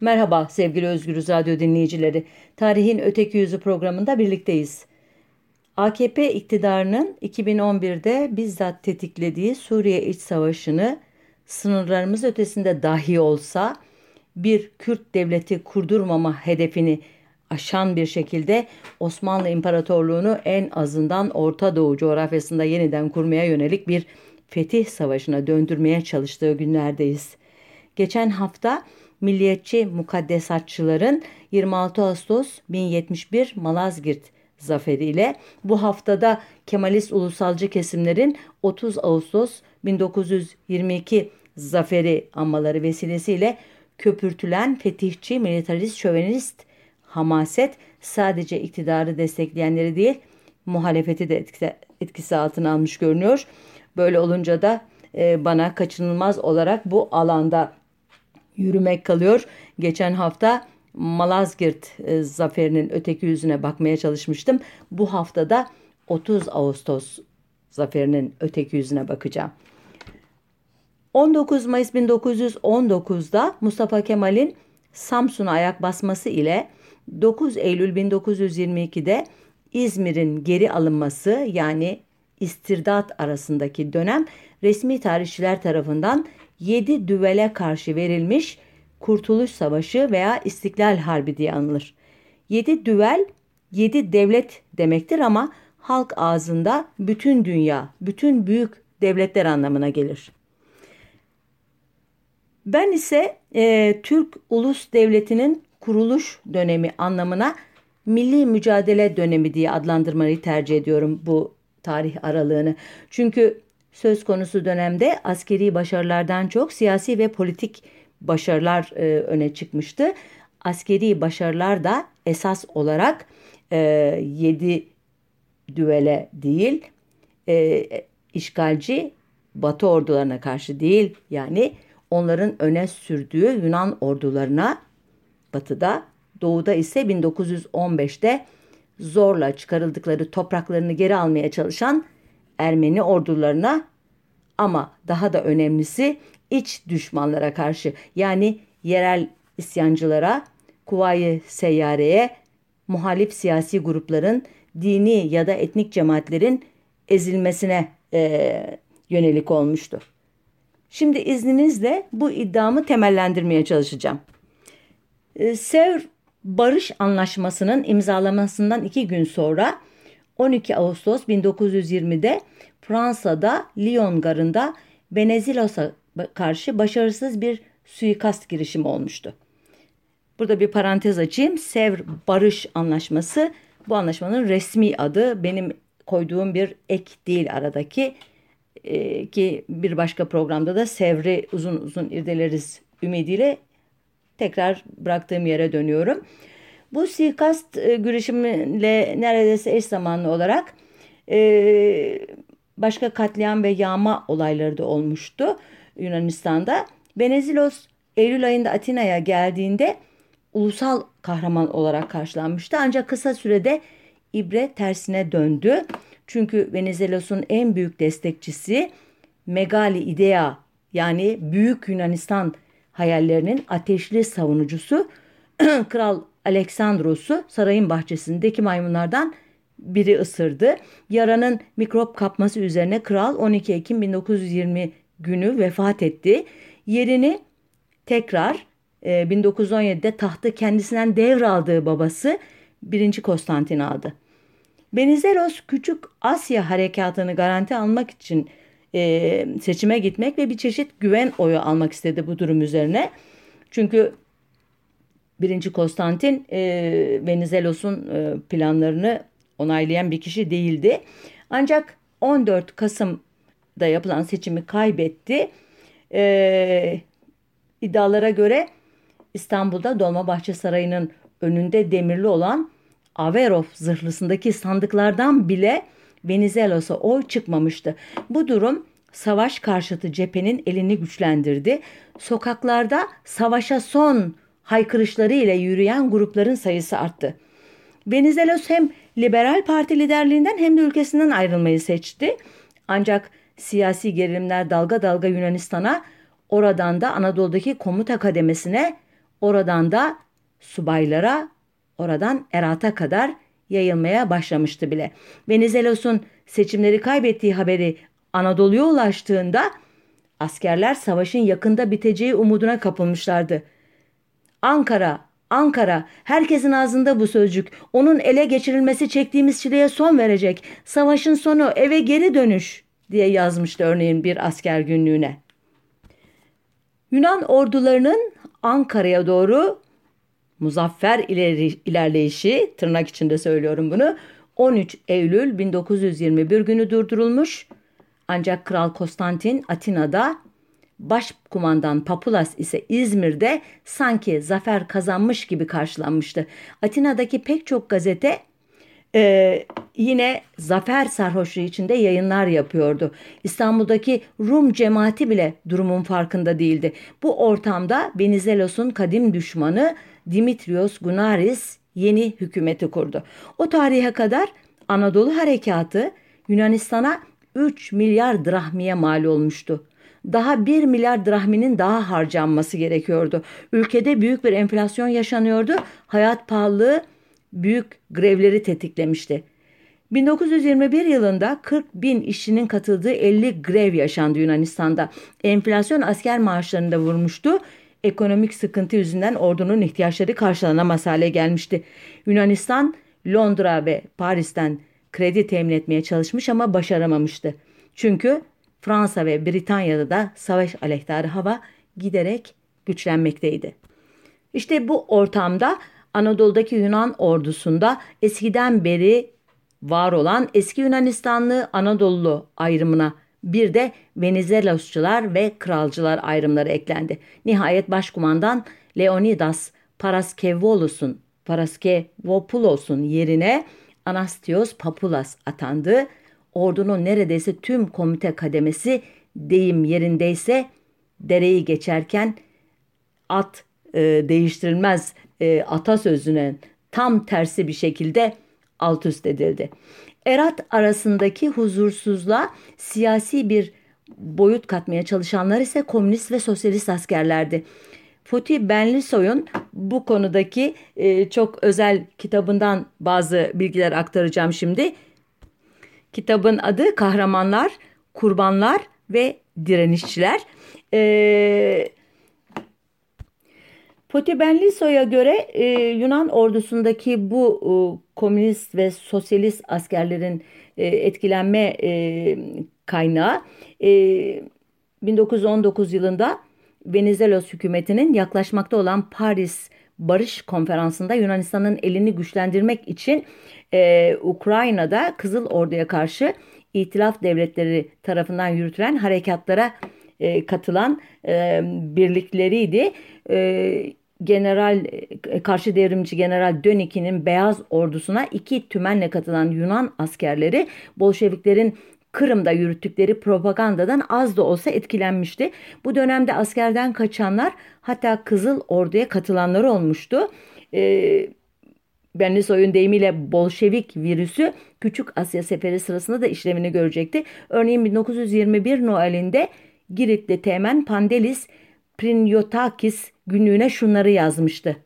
Merhaba sevgili Özgürüz Radyo dinleyicileri. Tarihin Öteki Yüzü programında birlikteyiz. AKP iktidarının 2011'de bizzat tetiklediği Suriye İç Savaşı'nı sınırlarımız ötesinde dahi olsa bir Kürt devleti kurdurmama hedefini aşan bir şekilde Osmanlı İmparatorluğu'nu en azından Orta Doğu coğrafyasında yeniden kurmaya yönelik bir fetih savaşına döndürmeye çalıştığı günlerdeyiz. Geçen hafta milliyetçi mukaddesatçıların 26 Ağustos 1071 Malazgirt zaferiyle bu haftada Kemalist ulusalcı kesimlerin 30 Ağustos 1922 zaferi anmaları vesilesiyle köpürtülen fetihçi, militarist, şövenist hamaset sadece iktidarı destekleyenleri değil muhalefeti de etkisi, altına almış görünüyor. Böyle olunca da e, bana kaçınılmaz olarak bu alanda yürümek kalıyor. Geçen hafta Malazgirt e, zaferinin öteki yüzüne bakmaya çalışmıştım. Bu haftada 30 Ağustos zaferinin öteki yüzüne bakacağım. 19 Mayıs 1919'da Mustafa Kemal'in Samsun'a ayak basması ile 9 Eylül 1922'de İzmir'in geri alınması yani istirdat arasındaki dönem resmi tarihçiler tarafından 7 düvele karşı verilmiş Kurtuluş Savaşı veya İstiklal Harbi diye anılır. 7 düvel 7 devlet demektir ama halk ağzında bütün dünya, bütün büyük devletler anlamına gelir. Ben ise e, Türk Ulus Devleti'nin kuruluş dönemi anlamına milli mücadele dönemi diye adlandırmayı tercih ediyorum bu tarih aralığını. Çünkü söz konusu dönemde askeri başarılardan çok siyasi ve politik başarılar e, öne çıkmıştı. Askeri başarılar da esas olarak e, 7 düvele değil e, işgalci Batı ordularına karşı değil yani onların öne sürdüğü Yunan ordularına batıda doğuda ise 1915'te zorla çıkarıldıkları topraklarını geri almaya çalışan Ermeni ordularına ama daha da önemlisi iç düşmanlara karşı yani yerel isyancılara, Kuvayi Seyyare'ye, muhalif siyasi grupların, dini ya da etnik cemaatlerin ezilmesine e, yönelik olmuştu. Şimdi izninizle bu iddiamı temellendirmeye çalışacağım. E, Sevr Barış Anlaşması'nın imzalamasından iki gün sonra 12 Ağustos 1920'de Fransa'da Lyon garında Venezilos'a karşı başarısız bir suikast girişimi olmuştu. Burada bir parantez açayım. Sevr Barış Anlaşması bu anlaşmanın resmi adı benim koyduğum bir ek değil aradaki e, ki bir başka programda da Sevr'i uzun uzun irdeleriz ümidiyle tekrar bıraktığım yere dönüyorum. Bu suikast e, girişimiyle neredeyse eş zamanlı olarak e, başka katliam ve yağma olayları da olmuştu Yunanistan'da. Benezilos Eylül ayında Atina'ya geldiğinde ulusal kahraman olarak karşılanmıştı. Ancak kısa sürede ibre tersine döndü. Çünkü Venizelos'un en büyük destekçisi Megali Idea yani Büyük Yunanistan hayallerinin ateşli savunucusu Kral Aleksandros'u sarayın bahçesindeki maymunlardan biri ısırdı. Yaranın mikrop kapması üzerine kral 12 Ekim 1920 günü vefat etti. Yerini tekrar e, 1917'de tahtı kendisinden devraldığı babası 1. Konstantin aldı. Benizelos Küçük Asya harekatını garanti almak için e, seçime gitmek ve bir çeşit güven oyu almak istedi bu durum üzerine. Çünkü birinci Konstantin e, Venizelos'un e, planlarını onaylayan bir kişi değildi. Ancak 14 Kasım'da yapılan seçimi kaybetti. E, iddialara göre İstanbul'da Dolmabahçe Sarayı'nın önünde demirli olan Averov zırhlısındaki sandıklardan bile Venizelos'a oy çıkmamıştı. Bu durum savaş karşıtı cephenin elini güçlendirdi. Sokaklarda savaşa son haykırışları ile yürüyen grupların sayısı arttı. Venizelos hem liberal parti liderliğinden hem de ülkesinden ayrılmayı seçti. Ancak siyasi gerilimler dalga dalga Yunanistan'a, oradan da Anadolu'daki komuta kademesine oradan da subaylara, oradan Erat'a kadar yayılmaya başlamıştı bile. Venizelos'un seçimleri kaybettiği haberi Anadolu'ya ulaştığında askerler savaşın yakında biteceği umuduna kapılmışlardı. Ankara, Ankara, herkesin ağzında bu sözcük. Onun ele geçirilmesi çektiğimiz çileye son verecek. Savaşın sonu eve geri dönüş diye yazmıştı örneğin bir asker günlüğüne. Yunan ordularının Ankara'ya doğru muzaffer ileri, ilerleyişi tırnak içinde söylüyorum bunu 13 Eylül 1921 günü durdurulmuş. Ancak Kral Konstantin Atina'da Başkumandan Papulas ise İzmir'de sanki zafer kazanmış gibi karşılanmıştı. Atina'daki pek çok gazete e, yine zafer sarhoşluğu içinde yayınlar yapıyordu. İstanbul'daki Rum cemaati bile durumun farkında değildi. Bu ortamda Venizelos'un kadim düşmanı Dimitrios Gunaris yeni hükümeti kurdu. O tarihe kadar Anadolu harekatı Yunanistan'a 3 milyar drahmiye mal olmuştu. Daha 1 milyar drahminin daha harcanması gerekiyordu. Ülkede büyük bir enflasyon yaşanıyordu. Hayat pahalılığı büyük grevleri tetiklemişti. 1921 yılında 40 bin işçinin katıldığı 50 grev yaşandı Yunanistan'da. Enflasyon asker maaşlarını da vurmuştu. Ekonomik sıkıntı yüzünden ordunun ihtiyaçları karşılanamaz hale gelmişti. Yunanistan, Londra ve Paris'ten kredi temin etmeye çalışmış ama başaramamıştı. Çünkü Fransa ve Britanya'da da savaş aleyhtarı hava giderek güçlenmekteydi. İşte bu ortamda Anadolu'daki Yunan ordusunda eskiden beri var olan eski Yunanistanlı Anadolu ayrımına bir de Venizelosçular ve kralcılar ayrımları eklendi. Nihayet başkumandan Leonidas Paraskevolos'un Paraskevopulos'un yerine Anastios Papulas atandı. Ordunun neredeyse tüm komite kademesi deyim yerindeyse dereyi geçerken at e, değiştirilmez e, atasözünün tam tersi bir şekilde alt üst edildi. Erat arasındaki huzursuzluğa siyasi bir boyut katmaya çalışanlar ise komünist ve sosyalist askerlerdi. Fatih Benlisoy'un bu konudaki e, çok özel kitabından bazı bilgiler aktaracağım şimdi. Kitabın adı Kahramanlar, Kurbanlar ve Direnişçiler. E, Potibenliso'ya göre e, Yunan ordusundaki bu e, komünist ve sosyalist askerlerin e, etkilenme e, kaynağı e, 1919 yılında Venizelos hükümetinin yaklaşmakta olan Paris Barış Konferansı'nda Yunanistan'ın elini güçlendirmek için e, Ukrayna'da Kızıl Ordu'ya karşı İtilaf devletleri tarafından yürütülen harekatlara e, katılan e, birlikleriydi. E, General e, karşı devrimci General Döniki'nin Beyaz Ordusuna iki tümenle katılan Yunan askerleri Bolşeviklerin Kırım'da yürüttükleri propagandadan az da olsa etkilenmişti. Bu dönemde askerden kaçanlar hatta Kızıl Ordu'ya katılanlar olmuştu. Ee, Benlisoy'un deyimiyle Bolşevik virüsü Küçük Asya Seferi sırasında da işlevini görecekti. Örneğin 1921 Noel'inde Giritli Teğmen Pandelis Prinyotakis günlüğüne şunları yazmıştı.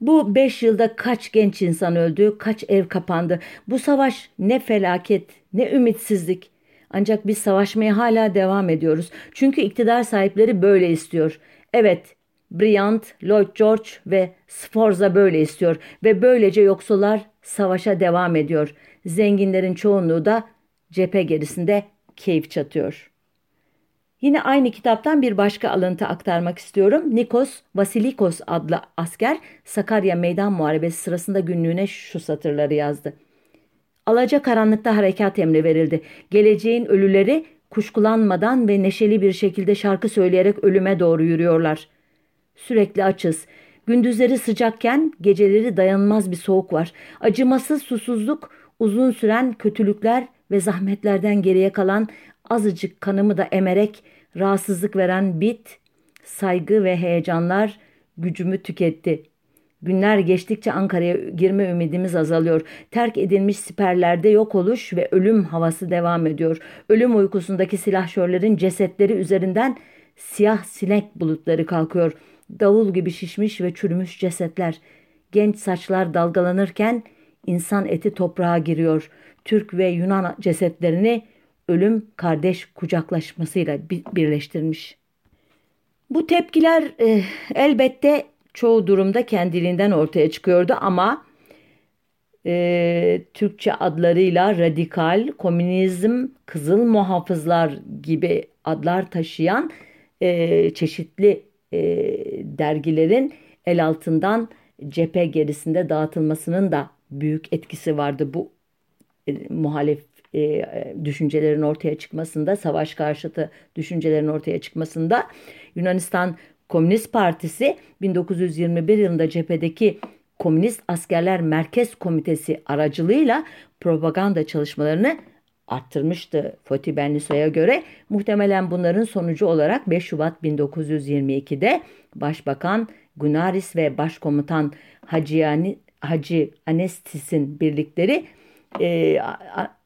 Bu beş yılda kaç genç insan öldü, kaç ev kapandı. Bu savaş ne felaket, ne ümitsizlik. Ancak biz savaşmaya hala devam ediyoruz. Çünkü iktidar sahipleri böyle istiyor. Evet, Bryant, Lloyd George ve Sforza böyle istiyor ve böylece yoksullar savaşa devam ediyor. Zenginlerin çoğunluğu da cephe gerisinde keyif çatıyor.'' Yine aynı kitaptan bir başka alıntı aktarmak istiyorum. Nikos Vasilikos adlı asker Sakarya Meydan Muharebesi sırasında günlüğüne şu satırları yazdı. Alaca karanlıkta harekat emri verildi. Geleceğin ölüleri kuşkulanmadan ve neşeli bir şekilde şarkı söyleyerek ölüme doğru yürüyorlar. Sürekli açız. Gündüzleri sıcakken geceleri dayanılmaz bir soğuk var. Acımasız susuzluk, uzun süren kötülükler ve zahmetlerden geriye kalan azıcık kanımı da emerek rahatsızlık veren bit, saygı ve heyecanlar gücümü tüketti. Günler geçtikçe Ankara'ya girme ümidimiz azalıyor. Terk edilmiş siperlerde yok oluş ve ölüm havası devam ediyor. Ölüm uykusundaki silahşörlerin cesetleri üzerinden siyah sinek bulutları kalkıyor. Davul gibi şişmiş ve çürümüş cesetler, genç saçlar dalgalanırken insan eti toprağa giriyor. Türk ve Yunan cesetlerini ölüm kardeş kucaklaşmasıyla birleştirmiş. Bu tepkiler e, elbette çoğu durumda kendiliğinden ortaya çıkıyordu ama e, Türkçe adlarıyla radikal, komünizm, kızıl muhafızlar gibi adlar taşıyan e, çeşitli e, dergilerin el altından cephe gerisinde dağıtılmasının da büyük etkisi vardı. Bu e, muhalif e, düşüncelerin ortaya çıkmasında, savaş karşıtı düşüncelerin ortaya çıkmasında Yunanistan Komünist Partisi 1921 yılında cephedeki Komünist Askerler Merkez Komitesi aracılığıyla propaganda çalışmalarını arttırmıştı Foti Benliso'ya göre. Muhtemelen bunların sonucu olarak 5 Şubat 1922'de Başbakan Gunaris ve Başkomutan Hacı, yani, Hacı Anestis'in birlikleri e,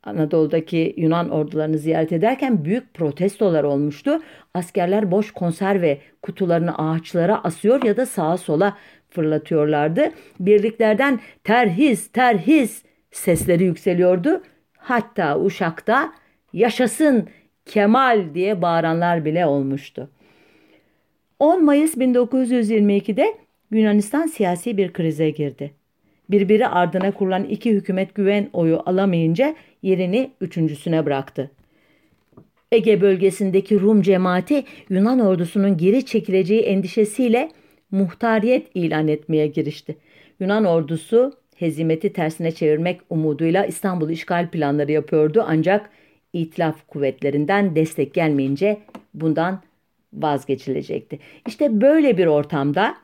Anadolu'daki Yunan ordularını ziyaret ederken büyük protestolar olmuştu. Askerler boş konserve kutularını ağaçlara asıyor ya da sağa sola fırlatıyorlardı. Birliklerden terhis terhis sesleri yükseliyordu. Hatta Uşak'ta yaşasın Kemal diye bağıranlar bile olmuştu. 10 Mayıs 1922'de Yunanistan siyasi bir krize girdi. Birbiri ardına kurulan iki hükümet güven oyu alamayınca yerini üçüncüsüne bıraktı. Ege bölgesindeki Rum cemaati Yunan ordusunun geri çekileceği endişesiyle muhtariyet ilan etmeye girişti. Yunan ordusu hezimeti tersine çevirmek umuduyla İstanbul işgal planları yapıyordu ancak İtilaf kuvvetlerinden destek gelmeyince bundan vazgeçilecekti. İşte böyle bir ortamda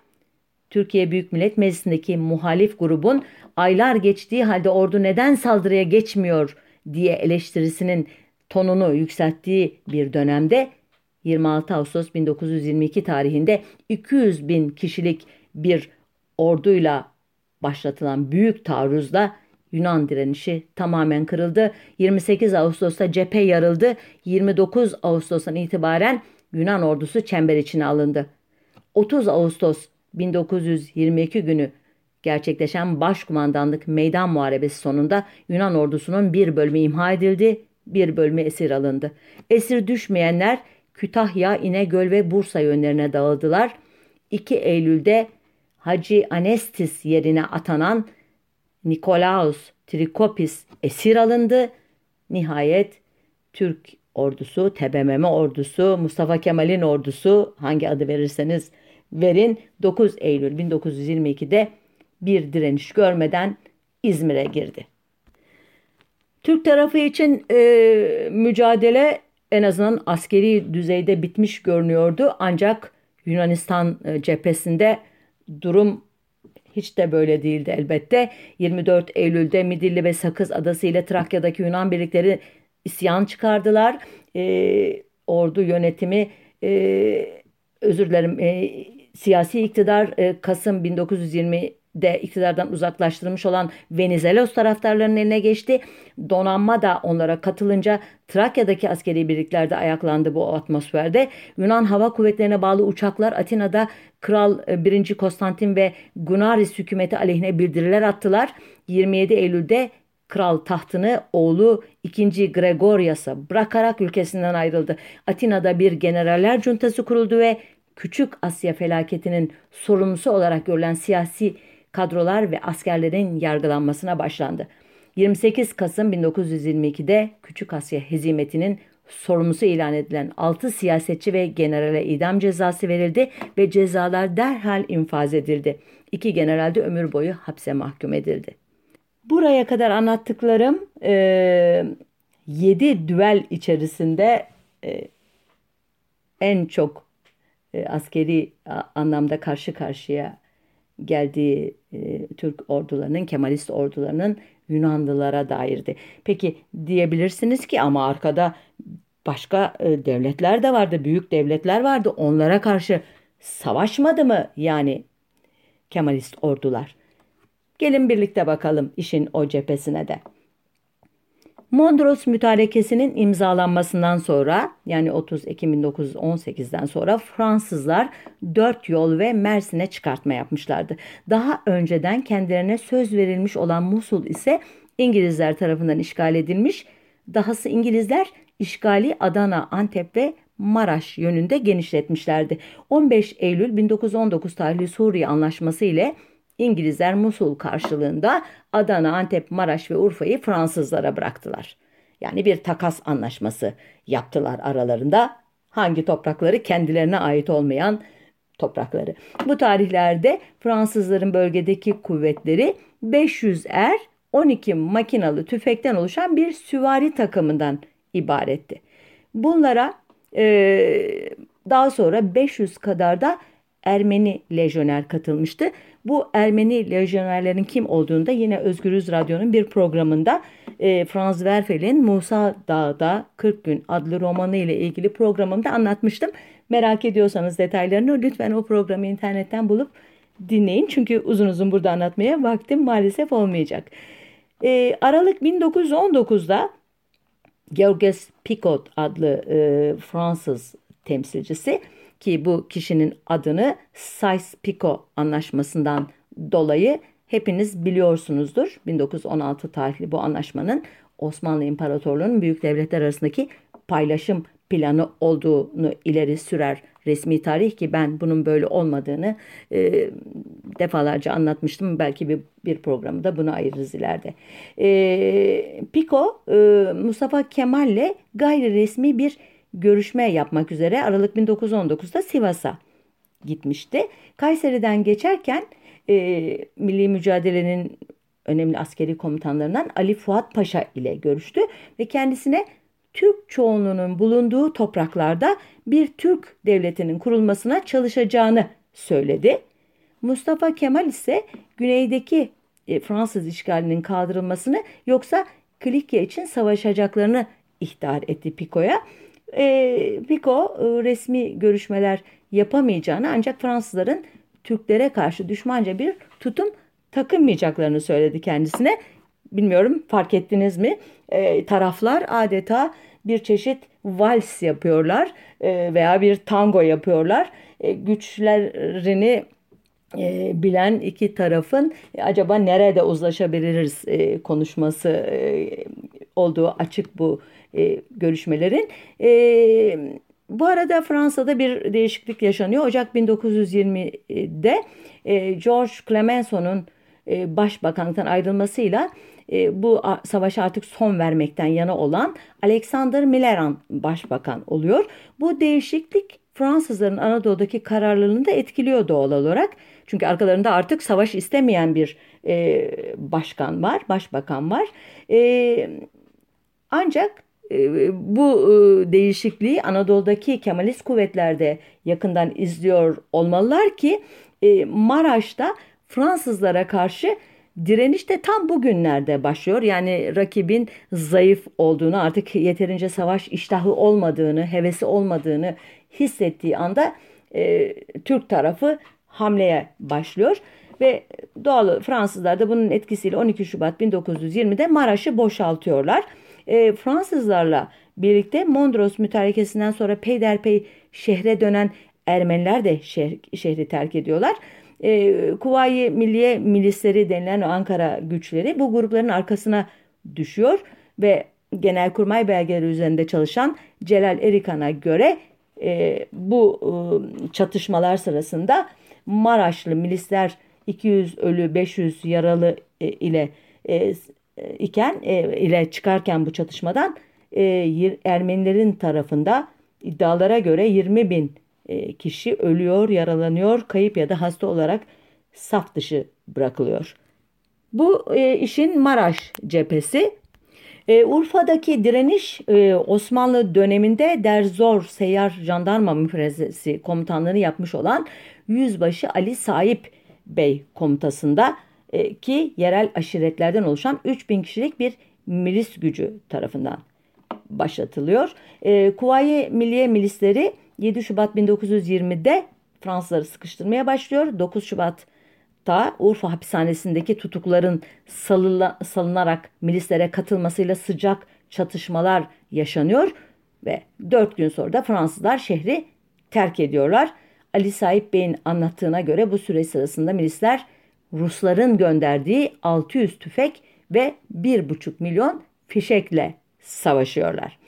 Türkiye Büyük Millet Meclisi'ndeki muhalif grubun aylar geçtiği halde ordu neden saldırıya geçmiyor diye eleştirisinin tonunu yükselttiği bir dönemde 26 Ağustos 1922 tarihinde 200 bin kişilik bir orduyla başlatılan büyük taarruzla Yunan direnişi tamamen kırıldı. 28 Ağustos'ta cephe yarıldı. 29 Ağustos'tan itibaren Yunan ordusu çember içine alındı. 30 Ağustos 1922 günü gerçekleşen başkumandanlık meydan muharebesi sonunda Yunan ordusunun bir bölümü imha edildi, bir bölümü esir alındı. Esir düşmeyenler Kütahya, İnegöl ve Bursa yönlerine dağıldılar. 2 Eylül'de Hacı Anestis yerine atanan Nikolaus Trikopis esir alındı. Nihayet Türk ordusu, TBMM ordusu, Mustafa Kemal'in ordusu hangi adı verirseniz verin 9 Eylül 1922'de bir direniş görmeden İzmir'e girdi. Türk tarafı için e, mücadele en azından askeri düzeyde bitmiş görünüyordu. Ancak Yunanistan e, cephesinde durum hiç de böyle değildi elbette. 24 Eylül'de Midilli ve Sakız Adası ile Trakya'daki Yunan birlikleri isyan çıkardılar. E, ordu yönetimi e, özür dilerim e, siyasi iktidar e, Kasım 1920 de iktidardan uzaklaştırılmış olan Venizelos taraftarlarının eline geçti. Donanma da onlara katılınca Trakya'daki askeri birliklerde ayaklandı bu atmosferde. Yunan Hava Kuvvetlerine bağlı uçaklar Atina'da Kral 1. E, Konstantin ve Gunaris hükümeti aleyhine bildiriler attılar. 27 Eylül'de kral tahtını oğlu 2. Gregorias'a bırakarak ülkesinden ayrıldı. Atina'da bir generaller cuntası kuruldu ve Küçük Asya felaketinin sorumlusu olarak görülen siyasi kadrolar ve askerlerin yargılanmasına başlandı. 28 Kasım 1922'de Küçük Asya hezimetinin sorumlusu ilan edilen 6 siyasetçi ve generale idam cezası verildi ve cezalar derhal infaz edildi. İki general de ömür boyu hapse mahkum edildi. Buraya kadar anlattıklarım e, 7 düel içerisinde e, en çok e, askeri anlamda karşı karşıya geldiği e, Türk ordularının, Kemalist ordularının Yunanlılara dairdi. Peki diyebilirsiniz ki ama arkada başka e, devletler de vardı, büyük devletler vardı. Onlara karşı savaşmadı mı yani Kemalist ordular? Gelin birlikte bakalım işin o cephesine de. Mondros Mütarekesi'nin imzalanmasından sonra yani 30 Ekim 1918'den sonra Fransızlar dört yol ve Mersin'e çıkartma yapmışlardı. Daha önceden kendilerine söz verilmiş olan Musul ise İngilizler tarafından işgal edilmiş. Dahası İngilizler işgali Adana, Antep ve Maraş yönünde genişletmişlerdi. 15 Eylül 1919 tarihli Suriye Anlaşması ile İngilizler Musul karşılığında Adana, Antep, Maraş ve Urfa'yı Fransızlara bıraktılar. Yani bir takas anlaşması yaptılar aralarında. Hangi toprakları kendilerine ait olmayan toprakları. Bu tarihlerde Fransızların bölgedeki kuvvetleri 500 er 12 makinalı tüfekten oluşan bir süvari takımından ibaretti. Bunlara e, daha sonra 500 kadar da Ermeni lejyoner katılmıştı. Bu Ermeni lejyonerlerin kim olduğunu da yine Özgürüz Radyo'nun bir programında e, Franz Werfel'in Musa Dağ'da 40 gün adlı romanı ile ilgili programımda anlatmıştım. Merak ediyorsanız detaylarını lütfen o programı internetten bulup dinleyin. Çünkü uzun uzun burada anlatmaya vaktim maalesef olmayacak. E, Aralık 1919'da Georges Picot adlı e, Fransız temsilcisi ki bu kişinin adını Sykes-Picot anlaşmasından dolayı hepiniz biliyorsunuzdur. 1916 tarihli bu anlaşmanın Osmanlı İmparatorluğu'nun büyük devletler arasındaki paylaşım planı olduğunu ileri sürer resmi tarih ki ben bunun böyle olmadığını e, defalarca anlatmıştım. Belki bir, bir programda bunu ayırırız ileride. E, Pico e, Mustafa Kemal'le gayri resmi bir görüşme yapmak üzere Aralık 1919'da Sivas'a gitmişti. Kayseri'den geçerken e, milli mücadelenin önemli askeri komutanlarından Ali Fuat Paşa ile görüştü ve kendisine Türk çoğunluğunun bulunduğu topraklarda bir Türk devletinin kurulmasına çalışacağını söyledi. Mustafa Kemal ise güneydeki e, Fransız işgalinin kaldırılmasını yoksa Klikya için savaşacaklarını ihtar etti Pico'ya. E, Pico e, resmi görüşmeler yapamayacağını ancak Fransızların Türklere karşı düşmanca bir tutum takınmayacaklarını söyledi kendisine. Bilmiyorum fark ettiniz mi? E, taraflar adeta bir çeşit vals yapıyorlar e, veya bir tango yapıyorlar. E, güçlerini e, bilen iki tarafın e, acaba nerede uzlaşabiliriz e, konuşması e, olduğu açık bu e, görüşmelerin. E, bu arada Fransa'da bir değişiklik yaşanıyor. Ocak 1920'de e, George Clemenceau'nun e, başbakanlıktan ayrılmasıyla e, bu savaşa artık son vermekten yana olan Alexander Millerand başbakan oluyor. Bu değişiklik Fransızların Anadolu'daki kararlılığını da etkiliyor doğal olarak. Çünkü arkalarında artık savaş istemeyen bir e, başkan var, başbakan var. E, ancak bu e, değişikliği Anadolu'daki Kemalist kuvvetlerde yakından izliyor olmalılar ki e, Maraş'ta Fransızlara karşı direniş de tam bugünlerde başlıyor. Yani rakibin zayıf olduğunu, artık yeterince savaş iştahı olmadığını, hevesi olmadığını hissettiği anda e, Türk tarafı hamleye başlıyor. Ve doğal Fransızlar da bunun etkisiyle 12 Şubat 1920'de Maraş'ı boşaltıyorlar. E, Fransızlarla birlikte Mondros mütarekesinden sonra peyderpey şehre dönen Ermeniler de şehri, şehri terk ediyorlar. E, Kuvayi Milliye milisleri denilen Ankara güçleri bu grupların arkasına düşüyor ve genelkurmay belgeleri üzerinde çalışan Celal Erikan'a göre e, bu e, çatışmalar sırasında Maraşlı milisler 200 ölü 500 yaralı e, ile e, iken e, ile çıkarken bu çatışmadan e, Ermenilerin tarafında iddialara göre 20 bin e, kişi ölüyor, yaralanıyor, kayıp ya da hasta olarak saf dışı bırakılıyor. Bu e, işin Maraş cephesi. E, Urfa'daki direniş e, Osmanlı döneminde Derzor Seyyar Jandarma Müfrezesi komutanlığını yapmış olan Yüzbaşı Ali Saip Bey komutasında e, ki yerel aşiretlerden oluşan 3000 kişilik bir milis gücü tarafından başlatılıyor. E, Kuvayi Milliye milisleri 7 Şubat 1920'de Fransızları sıkıştırmaya başlıyor. 9 Şubat'ta Urfa hapishanesindeki tutukların salıla, salınarak milislere katılmasıyla sıcak çatışmalar yaşanıyor ve dört gün sonra da Fransızlar şehri terk ediyorlar. Ali Sahip Bey'in anlattığına göre bu süre sırasında milisler Rusların gönderdiği 600 tüfek ve 1,5 milyon fişekle savaşıyorlar.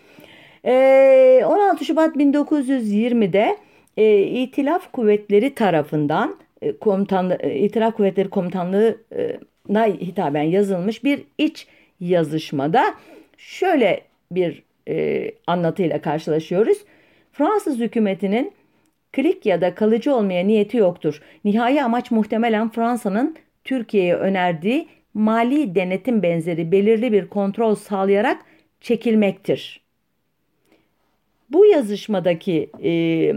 16 Şubat 1920'de e, İtilaf Kuvvetleri tarafından e, e, İtilaf Kuvvetleri Komutanlığı'na hitaben yazılmış bir iç yazışmada şöyle bir e, anlatıyla karşılaşıyoruz. Fransız hükümetinin klik ya da kalıcı olmaya niyeti yoktur. Nihai amaç muhtemelen Fransa'nın Türkiye'ye önerdiği mali denetim benzeri belirli bir kontrol sağlayarak çekilmektir. Bu yazışmadaki e,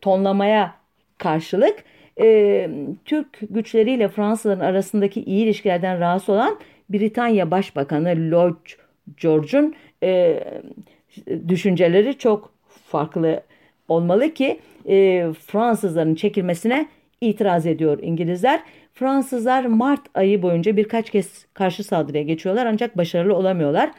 tonlamaya karşılık e, Türk güçleriyle Fransızların arasındaki iyi ilişkilerden rahatsız olan Britanya Başbakanı Lloyd George'un e, düşünceleri çok farklı olmalı ki e, Fransızların çekilmesine itiraz ediyor İngilizler. Fransızlar Mart ayı boyunca birkaç kez karşı saldırıya geçiyorlar ancak başarılı olamıyorlar.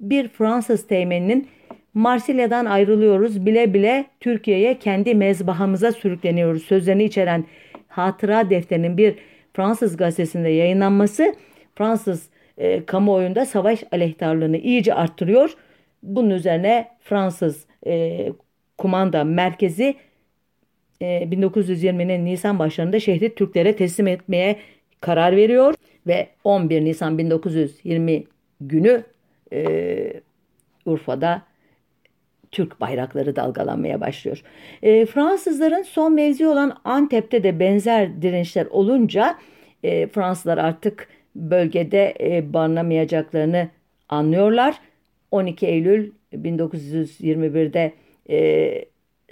Bir Fransız teğmeninin Marsilya'dan ayrılıyoruz bile bile Türkiye'ye kendi mezbahamıza sürükleniyoruz sözlerini içeren hatıra defterinin bir Fransız gazetesinde yayınlanması Fransız e, kamuoyunda savaş aleyhtarlığını iyice arttırıyor. Bunun üzerine Fransız e, kumanda merkezi 1920'nin Nisan başlarında şehri Türklere teslim etmeye karar veriyor ve 11 Nisan 1920 günü e, Urfa'da Türk bayrakları dalgalanmaya başlıyor. E, Fransızların son mevzi olan Antep'te de benzer dirençler olunca e, Fransızlar artık bölgede e, barınamayacaklarını anlıyorlar. 12 Eylül 1921'de e,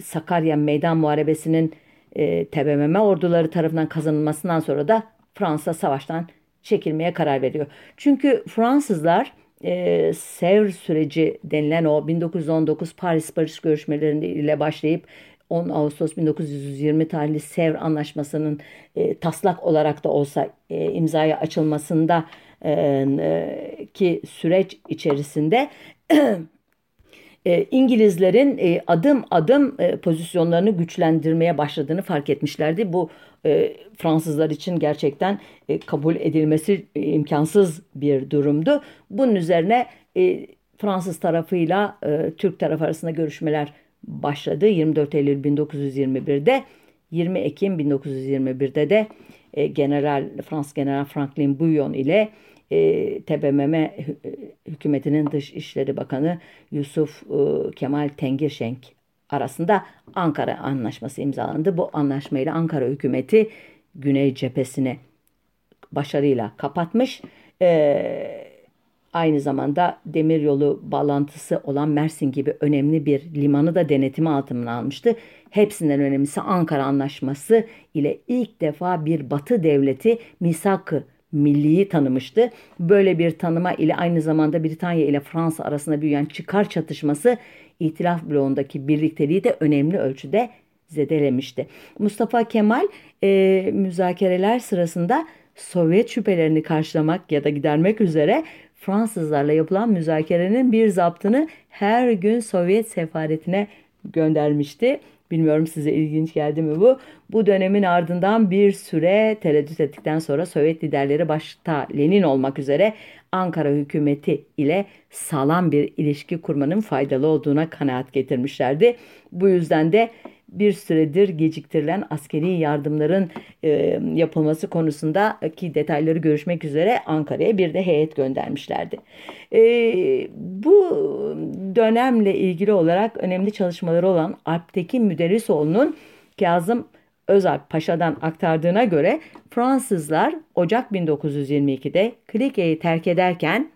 Sakarya Meydan Muharebesi'nin e, TBMM orduları tarafından kazanılmasından sonra da Fransa savaştan çekilmeye karar veriyor. Çünkü Fransızlar e, Sevr süreci denilen o 1919 Paris Barış görüşmeleriyle başlayıp 10 Ağustos 1920 tarihli Sevr Anlaşması'nın e, taslak olarak da olsa e, imzaya açılmasında e, e, ki süreç içerisinde e, İngilizlerin e, adım adım e, pozisyonlarını güçlendirmeye başladığını fark etmişlerdi. Bu Fransızlar için gerçekten kabul edilmesi imkansız bir durumdu. Bunun üzerine Fransız tarafıyla e, Türk tarafı arasında görüşmeler başladı 24 Eylül 1921'de 20 Ekim 1921'de de General Frans General Franklin Bouillon ile e, TBMM hükümetinin Dış İşleri Bakanı Yusuf e, Kemal Tengirşenk arasında Ankara Anlaşması imzalandı. Bu anlaşmayla Ankara hükümeti Güney cephesini başarıyla kapatmış. E, aynı zamanda demiryolu bağlantısı olan Mersin gibi önemli bir limanı da denetimi altına almıştı. Hepsinden önemlisi Ankara Anlaşması ile ilk defa bir Batı devleti misak-ı milliyi tanımıştı. Böyle bir tanıma ile aynı zamanda Britanya ile Fransa arasında büyüyen çıkar çatışması İtilaf bloğundaki birlikteliği de önemli ölçüde zedelemişti. Mustafa Kemal e, müzakereler sırasında Sovyet şüphelerini karşılamak ya da gidermek üzere Fransızlarla yapılan müzakerenin bir zaptını her gün Sovyet sefaretine göndermişti. Bilmiyorum size ilginç geldi mi bu? Bu dönemin ardından bir süre tereddüt ettikten sonra Sovyet liderleri başta Lenin olmak üzere Ankara hükümeti ile sağlam bir ilişki kurmanın faydalı olduğuna kanaat getirmişlerdi. Bu yüzden de bir süredir geciktirilen askeri yardımların e, yapılması konusundaki detayları görüşmek üzere Ankara'ya bir de heyet göndermişlerdi. E, bu dönemle ilgili olarak önemli çalışmaları olan Alptekin Müderrisoğlu'nun Kazım Özalp Paşa'dan aktardığına göre Fransızlar Ocak 1922'de Klike'yi terk ederken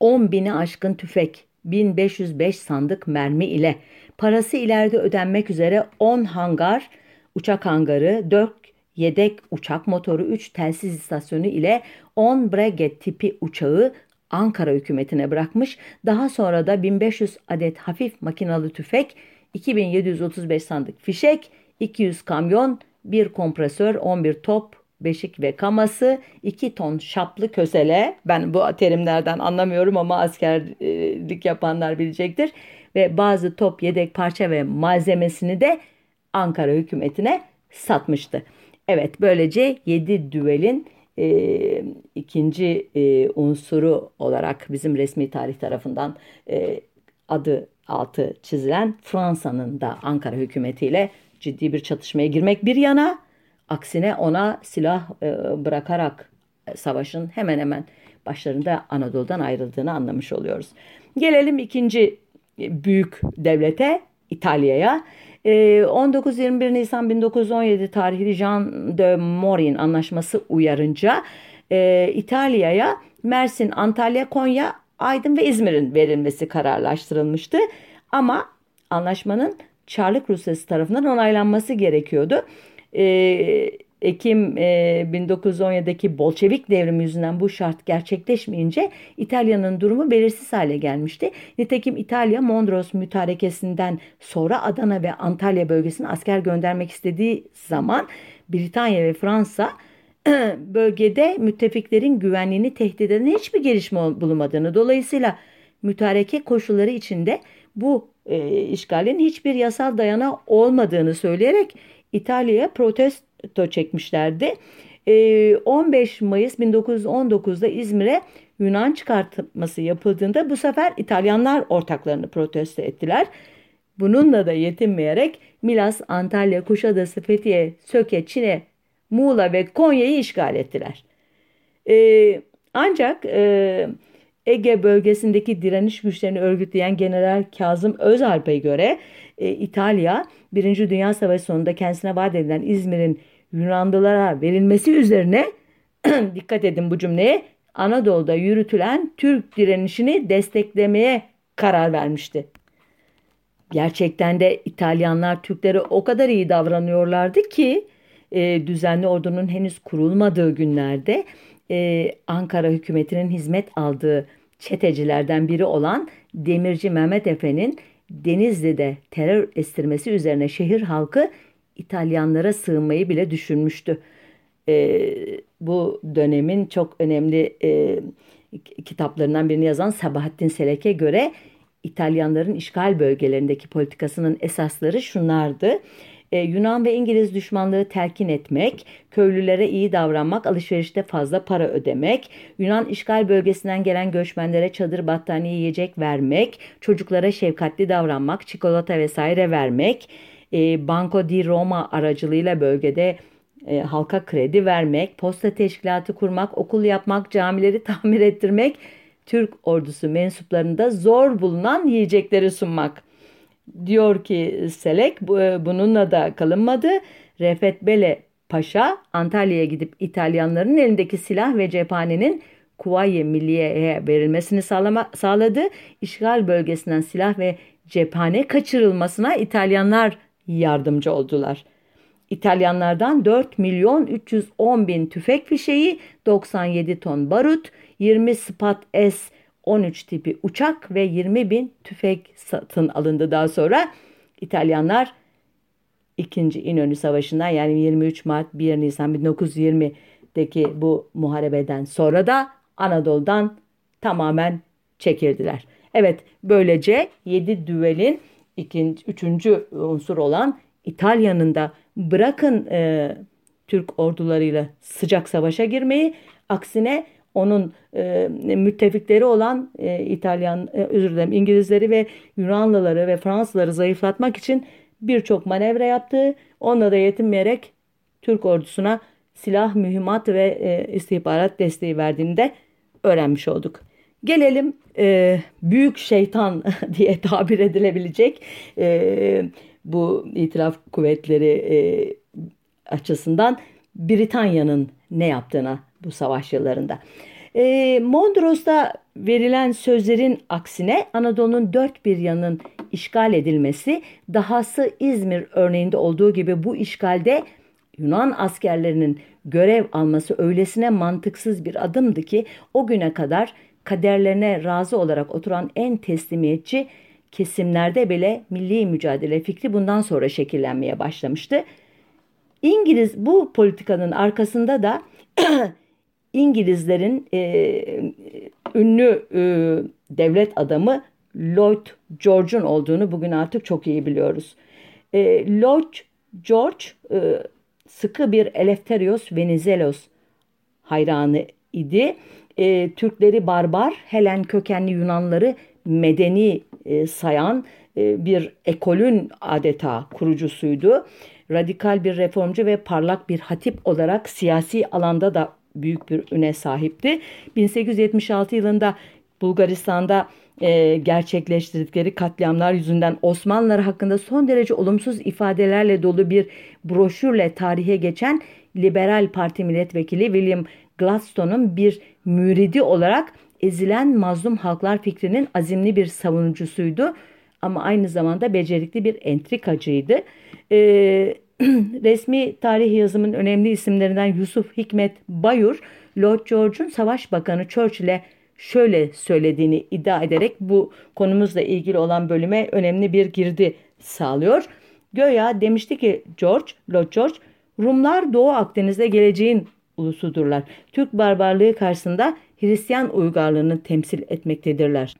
10 bini aşkın tüfek, 1505 sandık mermi ile Parası ileride ödenmek üzere 10 hangar, uçak hangarı, 4 yedek uçak motoru, 3 telsiz istasyonu ile 10 Breguet tipi uçağı Ankara hükümetine bırakmış. Daha sonra da 1500 adet hafif makinalı tüfek, 2735 sandık fişek, 200 kamyon, bir kompresör, 11 top beşik ve kaması, 2 ton şaplı kösele, ben bu terimlerden anlamıyorum ama askerlik yapanlar bilecektir. Ve bazı top, yedek parça ve malzemesini de Ankara hükümetine satmıştı. Evet böylece 7 düvelin e, ikinci e, unsuru olarak bizim resmi tarih tarafından e, adı altı çizilen Fransa'nın da Ankara hükümetiyle ciddi bir çatışmaya girmek bir yana aksine ona silah e, bırakarak savaşın hemen hemen başlarında Anadolu'dan ayrıldığını anlamış oluyoruz. Gelelim ikinci büyük devlete İtalya'ya. 19-21 ee, Nisan 1917 tarihli Jean de Morin anlaşması uyarınca e, İtalya'ya Mersin, Antalya, Konya, Aydın ve İzmir'in verilmesi kararlaştırılmıştı. Ama anlaşmanın Çarlık Rusyası tarafından onaylanması gerekiyordu. Ee, Ekim e, 1917'deki Bolşevik devrimi yüzünden bu şart gerçekleşmeyince İtalya'nın durumu belirsiz hale gelmişti. Nitekim İtalya Mondros mütarekesinden sonra Adana ve Antalya bölgesine asker göndermek istediği zaman Britanya ve Fransa bölgede müttefiklerin güvenliğini tehdit eden hiçbir gelişme bulunmadığını dolayısıyla mütareke koşulları içinde bu e, işgalin hiçbir yasal dayanağı olmadığını söyleyerek İtalya'ya protesto çekmişlerdi. 15 ee, Mayıs 1919'da İzmir'e Yunan çıkartması yapıldığında bu sefer İtalyanlar ortaklarını protesto ettiler. Bununla da yetinmeyerek Milas, Antalya, Kuşadası, Fethiye, Söke, Çin'e, Muğla ve Konya'yı işgal ettiler. Ee, ancak e, Ege bölgesindeki direniş güçlerini örgütleyen General Kazım Özalp'e göre e, İtalya 1. Dünya Savaşı sonunda kendisine vaat edilen İzmir'in Yunanlılara verilmesi üzerine dikkat edin bu cümleye Anadolu'da yürütülen Türk direnişini desteklemeye karar vermişti. Gerçekten de İtalyanlar Türklere o kadar iyi davranıyorlardı ki e, düzenli ordunun henüz kurulmadığı günlerde e, Ankara hükümetinin hizmet aldığı çetecilerden biri olan Demirci Mehmet Efe'nin Denizli'de terör estirmesi üzerine şehir halkı İtalyanlara sığınmayı bile düşünmüştü. E, bu dönemin çok önemli e, kitaplarından birini yazan Sabahattin Selek'e göre İtalyanların işgal bölgelerindeki politikasının esasları şunlardı e, Yunan ve İngiliz düşmanlığı telkin etmek, köylülere iyi davranmak, alışverişte fazla para ödemek, Yunan işgal bölgesinden gelen göçmenlere çadır battaniye yiyecek vermek, çocuklara şefkatli davranmak, çikolata vesaire vermek, e, Banco di Roma aracılığıyla bölgede e, halka kredi vermek, posta teşkilatı kurmak, okul yapmak, camileri tamir ettirmek, Türk ordusu mensuplarında zor bulunan yiyecekleri sunmak diyor ki Selek e, bununla da kalınmadı. Refet Bele Paşa Antalya'ya gidip İtalyanların elindeki silah ve cephanenin Kuvayi Milliye'ye verilmesini sağlama, sağladı. İşgal bölgesinden silah ve cephane kaçırılmasına İtalyanlar yardımcı oldular. İtalyanlardan 4 milyon 310 bin tüfek fişeği, 97 ton barut, 20 Spat S 13 tipi uçak ve 20 bin tüfek satın alındı daha sonra. İtalyanlar 2. İnönü Savaşı'ndan yani 23 Mart 1 Nisan 1920'deki bu muharebeden sonra da Anadolu'dan tamamen çekildiler. Evet böylece 7 düvelin ikinci, üçüncü unsur olan İtalya'nın da bırakın e, Türk ordularıyla sıcak savaşa girmeyi aksine onun e, müttefikleri olan e, İtalyan, e, özür dilerim İngilizleri ve Yunanlıları ve Fransızları zayıflatmak için birçok manevra yaptı. Onunla da yetinmeyerek Türk ordusuna silah, mühimmat ve e, istihbarat desteği verdiğini de öğrenmiş olduk. Gelelim e, büyük şeytan diye tabir edilebilecek e, bu itilaf kuvvetleri e, açısından Britanya'nın ne yaptığına bu savaş yıllarında. E, Mondros'ta verilen sözlerin aksine Anadolu'nun dört bir yanının işgal edilmesi, dahası İzmir örneğinde olduğu gibi bu işgalde Yunan askerlerinin görev alması öylesine mantıksız bir adımdı ki o güne kadar kaderlerine razı olarak oturan en teslimiyetçi kesimlerde bile milli mücadele fikri bundan sonra şekillenmeye başlamıştı. İngiliz bu politikanın arkasında da İngilizlerin e, ünlü e, devlet adamı Lloyd George'un olduğunu bugün artık çok iyi biliyoruz. E, Lloyd George e, sıkı bir Eleftherios Venizelos hayranı idi. E, Türkleri barbar, Helen kökenli Yunanları medeni e, sayan e, bir ekolün adeta kurucusuydu. Radikal bir reformcu ve parlak bir hatip olarak siyasi alanda da büyük bir üne sahipti. 1876 yılında Bulgaristan'da e, gerçekleştirdikleri katliamlar yüzünden Osmanlılar hakkında son derece olumsuz ifadelerle dolu bir broşürle tarihe geçen Liberal Parti milletvekili William Gladstone'un bir müridi olarak ezilen mazlum halklar fikrinin azimli bir savunucusuydu ama aynı zamanda becerikli bir entrikacıydı. Ee, resmi tarih yazımın önemli isimlerinden Yusuf Hikmet Bayur, Lord George'un Savaş Bakanı Churchill'e şöyle söylediğini iddia ederek bu konumuzla ilgili olan bölüme önemli bir girdi sağlıyor. Göya demişti ki George, Lord George, Rumlar Doğu Akdeniz'de geleceğin ulusudurlar. Türk barbarlığı karşısında Hristiyan uygarlığını temsil etmektedirler.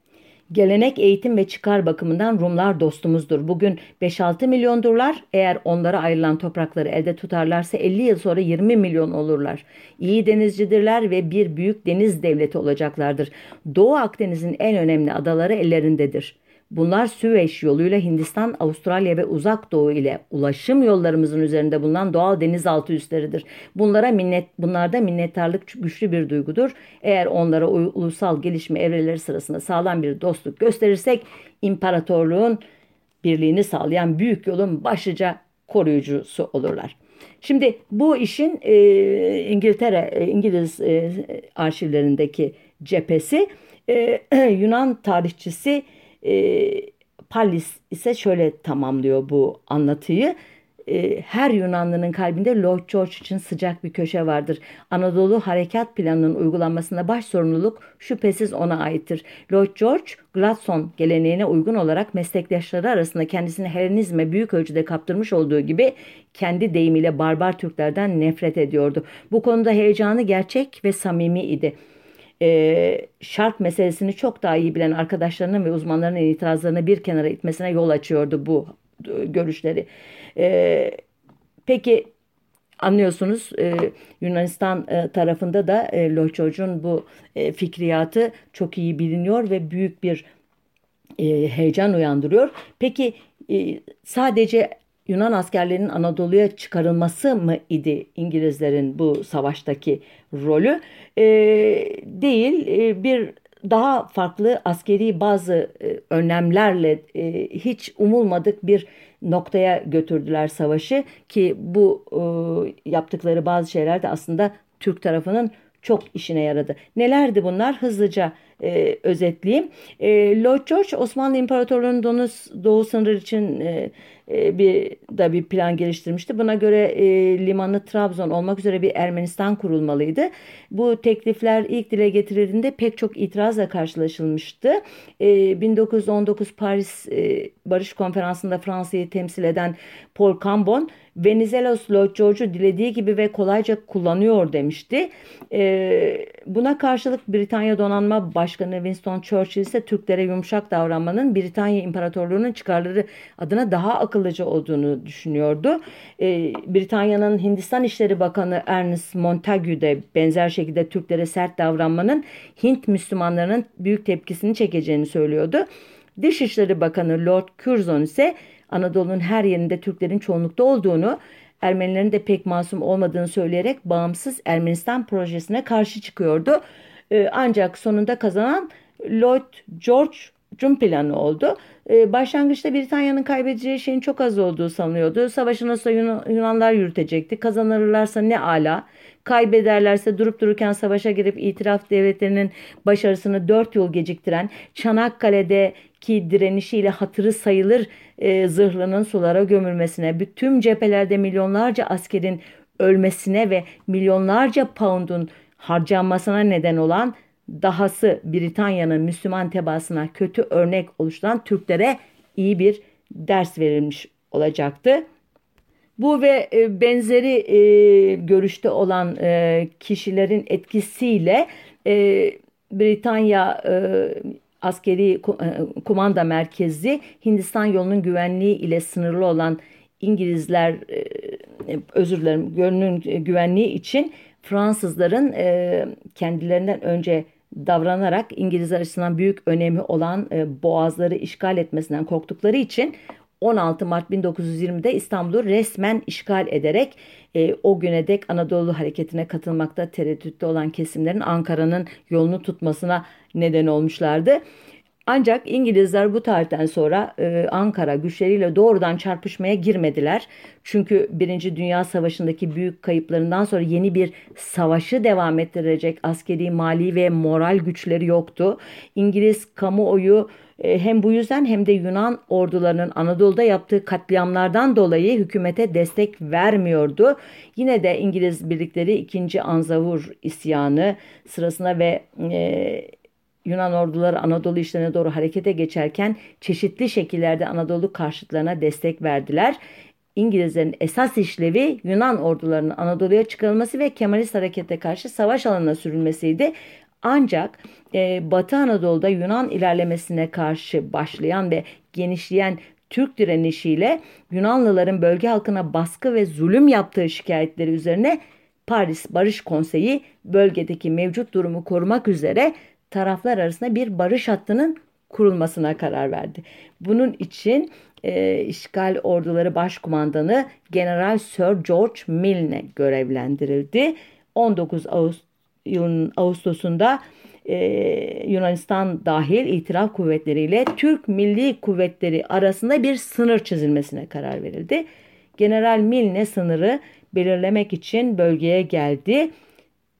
Gelenek, eğitim ve çıkar bakımından Rumlar dostumuzdur. Bugün 5-6 milyondurlar. Eğer onlara ayrılan toprakları elde tutarlarsa 50 yıl sonra 20 milyon olurlar. İyi denizcidirler ve bir büyük deniz devleti olacaklardır. Doğu Akdeniz'in en önemli adaları ellerindedir. Bunlar Süveyş yoluyla Hindistan, Avustralya ve Uzak Doğu ile ulaşım yollarımızın üzerinde bulunan doğal denizaltı üsleridir. Bunlara minnet, bunlarda minnettarlık güçlü bir duygudur. Eğer onlara ulusal gelişme evreleri sırasında sağlam bir dostluk gösterirsek imparatorluğun birliğini sağlayan büyük yolun başlıca koruyucusu olurlar. Şimdi bu işin e, İngiltere, e, İngiliz e, arşivlerindeki cephesi e, Yunan tarihçisi e, Pallis ise şöyle tamamlıyor bu anlatıyı. E, her Yunanlının kalbinde Lord George için sıcak bir köşe vardır. Anadolu harekat planının uygulanmasında baş sorumluluk şüphesiz ona aittir. Lord George, Gladstone geleneğine uygun olarak meslektaşları arasında kendisini Helenizme büyük ölçüde kaptırmış olduğu gibi kendi deyimiyle barbar Türklerden nefret ediyordu. Bu konuda heyecanı gerçek ve samimi idi e, şark meselesini çok daha iyi bilen arkadaşlarının ve uzmanların itirazlarını bir kenara itmesine yol açıyordu bu e, görüşleri. E, peki anlıyorsunuz e, Yunanistan e, tarafında da e, Loçoc'un bu e, fikriyatı çok iyi biliniyor ve büyük bir e, heyecan uyandırıyor. Peki e, sadece Yunan askerlerinin Anadolu'ya çıkarılması mı idi İngilizlerin bu savaştaki rolü? E, değil e, bir daha farklı askeri bazı e, önlemlerle e, hiç umulmadık bir noktaya götürdüler savaşı ki bu e, yaptıkları bazı şeyler de aslında Türk tarafının çok işine yaradı. Nelerdi bunlar? Hızlıca e, özetleyeyim. E, Lord George Osmanlı İmparatorluğu'nun doğu, doğu sınırı için e, e, bir da bir plan geliştirmişti. Buna göre e, limanı Trabzon olmak üzere bir Ermenistan kurulmalıydı. Bu teklifler ilk dile getirildiğinde pek çok itirazla karşılaşılmıştı. E, 1919 Paris e, Barış Konferansı'nda Fransa'yı temsil eden Paul Cambon Venizelos Lord George'u dilediği gibi ve kolayca kullanıyor demişti. E, buna karşılık Britanya Donanma Başkanı Winston Churchill ise Türklere yumuşak davranmanın Britanya İmparatorluğu'nun çıkarları adına daha akıllıca olduğunu düşünüyordu. E, Britanya'nın Hindistan İşleri Bakanı Ernest Montagu de benzer şekilde Türklere sert davranmanın Hint Müslümanlarının büyük tepkisini çekeceğini söylüyordu. Dışişleri Bakanı Lord Curzon ise Anadolu'nun her yerinde Türklerin çoğunlukta olduğunu, Ermenilerin de pek masum olmadığını söyleyerek bağımsız Ermenistan projesine karşı çıkıyordu. Ee, ancak sonunda kazanan Lloyd George Cum planı oldu. Ee, başlangıçta Britanya'nın kaybedeceği şeyin çok az olduğu sanılıyordu. Savaşı nasıl Yunanlar yürütecekti. Kazanırlarsa ne ala. Kaybederlerse durup dururken savaşa girip itiraf devletlerinin başarısını dört yıl geciktiren Çanakkale'deki direnişiyle hatırı sayılır e, zırhlının sulara gömülmesine, bütün cephelerde milyonlarca askerin ölmesine ve milyonlarca pound'un harcanmasına neden olan dahası Britanya'nın Müslüman tebaasına kötü örnek oluşturan Türklere iyi bir ders verilmiş olacaktı. Bu ve e, benzeri e, görüşte olan e, kişilerin etkisiyle Britanya askeri kumanda merkezi Hindistan yolunun güvenliği ile sınırlı olan İngilizler e, özür dilerim gölünün güvenliği için Fransızların e, kendilerinden önce davranarak İngilizler açısından büyük önemi olan e, boğazları işgal etmesinden korktukları için 16 Mart 1920'de İstanbul'u resmen işgal ederek e, o güne dek Anadolu hareketine katılmakta tereddütte olan kesimlerin Ankara'nın yolunu tutmasına neden olmuşlardı. Ancak İngilizler bu tarihten sonra e, Ankara güçleriyle doğrudan çarpışmaya girmediler. Çünkü Birinci Dünya Savaşı'ndaki büyük kayıplarından sonra yeni bir savaşı devam ettirecek askeri, mali ve moral güçleri yoktu. İngiliz kamuoyu e, hem bu yüzden hem de Yunan ordularının Anadolu'da yaptığı katliamlardan dolayı hükümete destek vermiyordu. Yine de İngiliz birlikleri 2. Anzavur isyanı sırasında ve e, Yunan orduları Anadolu işlerine doğru harekete geçerken çeşitli şekillerde Anadolu karşıtlarına destek verdiler. İngilizlerin esas işlevi Yunan ordularının Anadolu'ya çıkarılması ve Kemalist harekete karşı savaş alanına sürülmesiydi. Ancak e, Batı Anadolu'da Yunan ilerlemesine karşı başlayan ve genişleyen Türk direnişiyle Yunanlıların bölge halkına baskı ve zulüm yaptığı şikayetleri üzerine Paris Barış Konseyi bölgedeki mevcut durumu korumak üzere taraflar arasında bir barış hattının kurulmasına karar verdi. Bunun için e, işgal orduları başkumandanı General Sir George Milne görevlendirildi. 19 Ağustos yılın Ağustos'unda e, Yunanistan dahil itiraf kuvvetleriyle Türk Milli Kuvvetleri arasında bir sınır çizilmesine karar verildi. General Milne sınırı belirlemek için bölgeye geldi.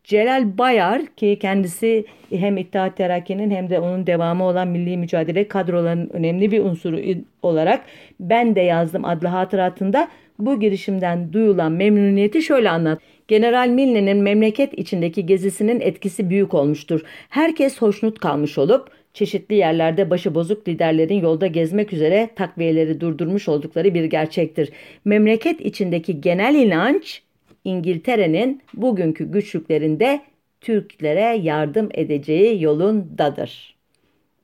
Celal Bayar ki kendisi hem İttihat Terakki'nin hem de onun devamı olan milli mücadele kadrolarının önemli bir unsuru olarak ben de yazdım adlı hatıratında bu girişimden duyulan memnuniyeti şöyle anlat. General Milne'nin memleket içindeki gezisinin etkisi büyük olmuştur. Herkes hoşnut kalmış olup çeşitli yerlerde başı bozuk liderlerin yolda gezmek üzere takviyeleri durdurmuş oldukları bir gerçektir. Memleket içindeki genel inanç İngiltere'nin bugünkü güçlüklerinde Türklere yardım edeceği yolundadır.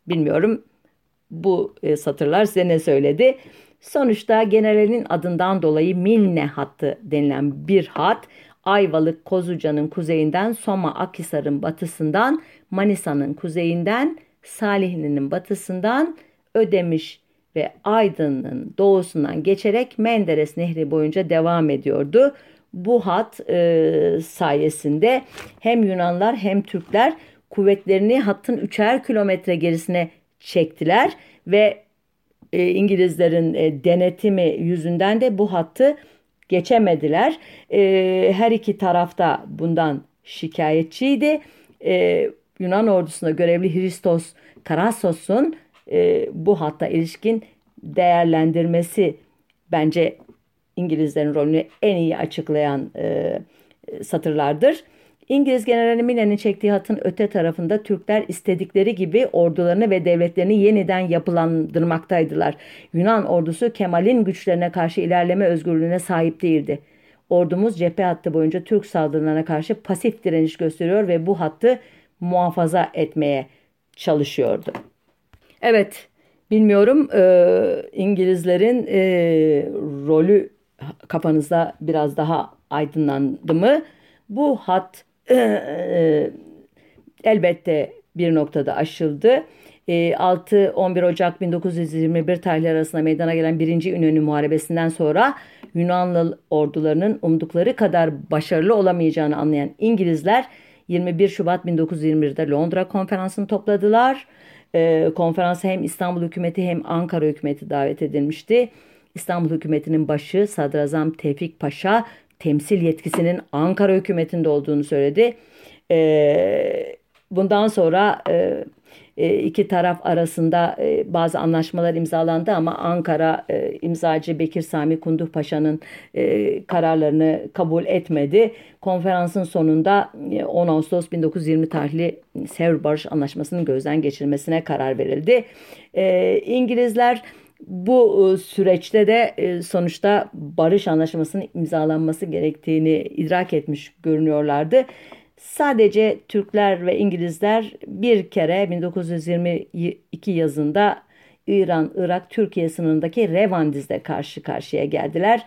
Bilmiyorum bu e, satırlar size ne söyledi. Sonuçta generalin adından dolayı Milne hattı denilen bir hat Ayvalık Kozuca'nın kuzeyinden Soma Akhisar'ın batısından Manisa'nın kuzeyinden Salihli'nin batısından Ödemiş ve Aydın'ın doğusundan geçerek Menderes Nehri boyunca devam ediyordu bu hat e, sayesinde hem Yunanlar hem Türkler kuvvetlerini hattın üçer kilometre gerisine çektiler ve e, İngilizlerin e, denetimi yüzünden de bu hattı geçemediler. E, her iki tarafta bundan şikayetçiydi. E, Yunan ordusunda görevli Hristos Karasos'un e, bu hatta ilişkin değerlendirmesi bence İngilizlerin rolünü en iyi açıklayan e, satırlardır. İngiliz Generali Mine'nin çektiği hatın öte tarafında Türkler istedikleri gibi ordularını ve devletlerini yeniden yapılandırmaktaydılar. Yunan ordusu Kemal'in güçlerine karşı ilerleme özgürlüğüne sahip değildi. Ordumuz cephe hattı boyunca Türk saldırılarına karşı pasif direniş gösteriyor ve bu hattı muhafaza etmeye çalışıyordu. Evet, bilmiyorum e, İngilizlerin e, rolü kafanızda biraz daha aydınlandı mı? Bu hat e, e, elbette bir noktada aşıldı. E, 6-11 Ocak 1921 tarihleri arasında meydana gelen 1. İnönü Muharebesi'nden sonra Yunanlı ordularının umdukları kadar başarılı olamayacağını anlayan İngilizler 21 Şubat 1921'de Londra konferansını topladılar. E, konferansa hem İstanbul hükümeti hem Ankara hükümeti davet edilmişti. İstanbul hükümetinin başı Sadrazam Tevfik Paşa temsil yetkisinin Ankara hükümetinde olduğunu söyledi. E, bundan sonra e, e, iki taraf arasında e, bazı anlaşmalar imzalandı ama Ankara e, imzacı Bekir Sami Kunduh Paşa'nın kararlarını kabul etmedi. Konferansın sonunda 10 Ağustos 1920 tarihli Sevr Barış Anlaşması'nın gözden geçirilmesine karar verildi. İngilizler bu e, süreçte de e, sonuçta barış anlaşmasının imzalanması gerektiğini idrak etmiş görünüyorlardı. Sadece Türkler ve İngilizler bir kere 1922 yazında İran, Irak, Türkiye sınırındaki Revandiz'de karşı karşıya geldiler.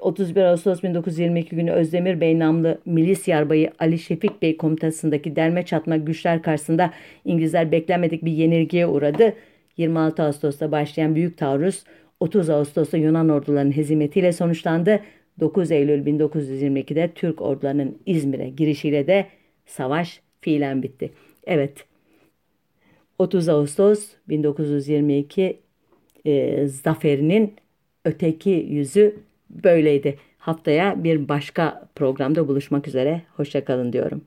31 Ağustos 1922 günü Özdemir Bey namlı milis yarbayı Ali Şefik Bey komutasındaki derme çatma güçler karşısında İngilizler beklenmedik bir yenilgiye uğradı. 26 Ağustos'ta başlayan büyük taarruz 30 Ağustos'ta Yunan ordularının hezimetiyle sonuçlandı. 9 Eylül 1922'de Türk ordularının İzmir'e girişiyle de savaş fiilen bitti. Evet 30 Ağustos 1922 e, zaferinin öteki yüzü böyleydi. Haftaya bir başka programda buluşmak üzere. Hoşçakalın diyorum.